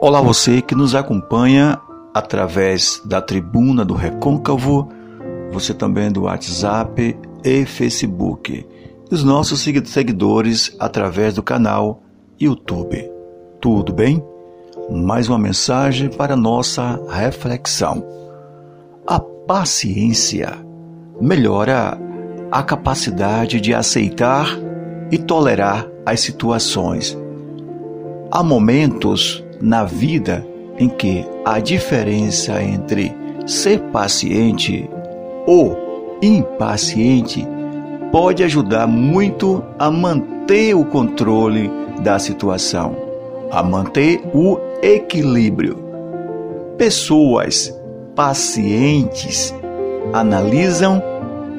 Olá, você que nos acompanha através da tribuna do Recôncavo, você também do WhatsApp e Facebook, e os nossos seguidores através do canal YouTube. Tudo bem? Mais uma mensagem para nossa reflexão. A paciência melhora a capacidade de aceitar e tolerar as situações. Há momentos na vida em que a diferença entre ser paciente ou impaciente pode ajudar muito a manter o controle da situação, a manter o equilíbrio. Pessoas pacientes analisam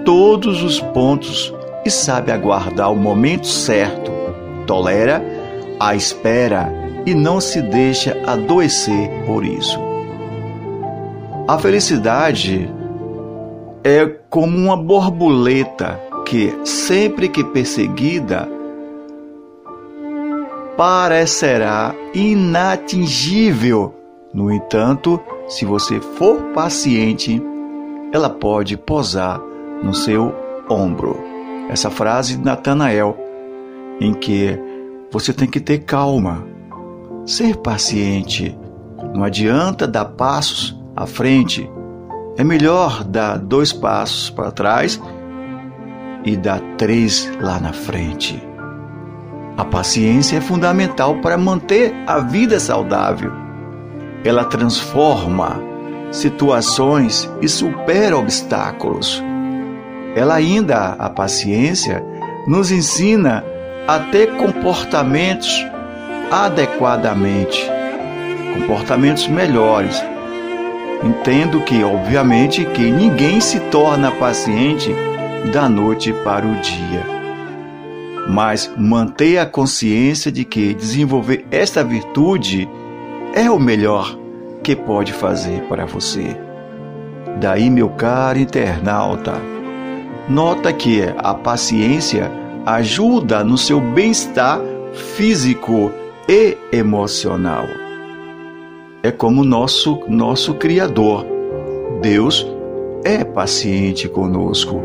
todos os pontos e sabe aguardar o momento certo, tolera a espera e não se deixa adoecer por isso. A felicidade é como uma borboleta que, sempre que perseguida, parecerá inatingível. No entanto, se você for paciente, ela pode posar no seu ombro. Essa frase de Natanael, em que você tem que ter calma, ser paciente. Não adianta dar passos à frente. É melhor dar dois passos para trás e dar três lá na frente. A paciência é fundamental para manter a vida saudável. Ela transforma situações e supera obstáculos. Ela ainda, a paciência, nos ensina a ter comportamentos adequadamente, comportamentos melhores. Entendo que, obviamente, que ninguém se torna paciente da noite para o dia. Mas manter a consciência de que desenvolver esta virtude é o melhor que pode fazer para você. Daí, meu caro internauta, nota que a paciência ajuda no seu bem-estar físico e emocional. É como nosso nosso criador. Deus é paciente conosco.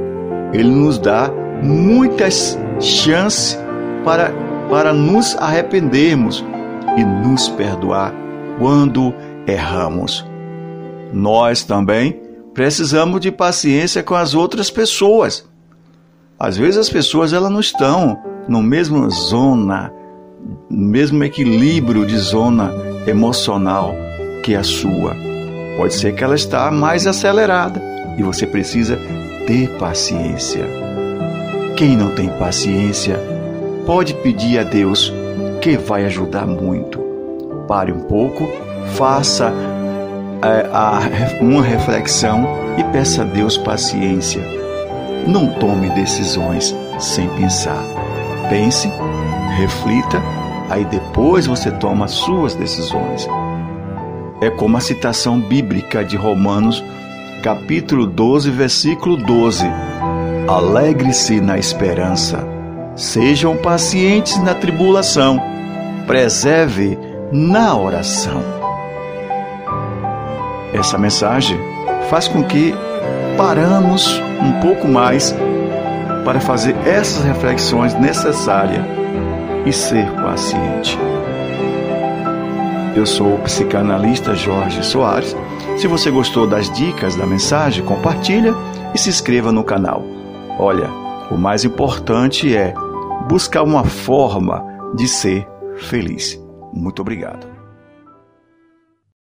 Ele nos dá muitas chances para para nos arrependermos e nos perdoar quando erramos. Nós também precisamos de paciência com as outras pessoas. Às vezes as pessoas elas não estão no mesmo zona mesmo equilíbrio de zona emocional que a sua. Pode ser que ela está mais acelerada e você precisa ter paciência. Quem não tem paciência pode pedir a Deus que vai ajudar muito. Pare um pouco, faça é, uma reflexão e peça a Deus paciência. Não tome decisões sem pensar. Pense, reflita aí depois você toma suas decisões. É como a citação bíblica de Romanos, capítulo 12, versículo 12. Alegre-se na esperança, sejam pacientes na tribulação, preserve na oração. Essa mensagem faz com que paramos um pouco mais para fazer essas reflexões necessárias e ser paciente. Eu sou o psicanalista Jorge Soares. Se você gostou das dicas da mensagem, compartilha e se inscreva no canal. Olha, o mais importante é buscar uma forma de ser feliz. Muito obrigado.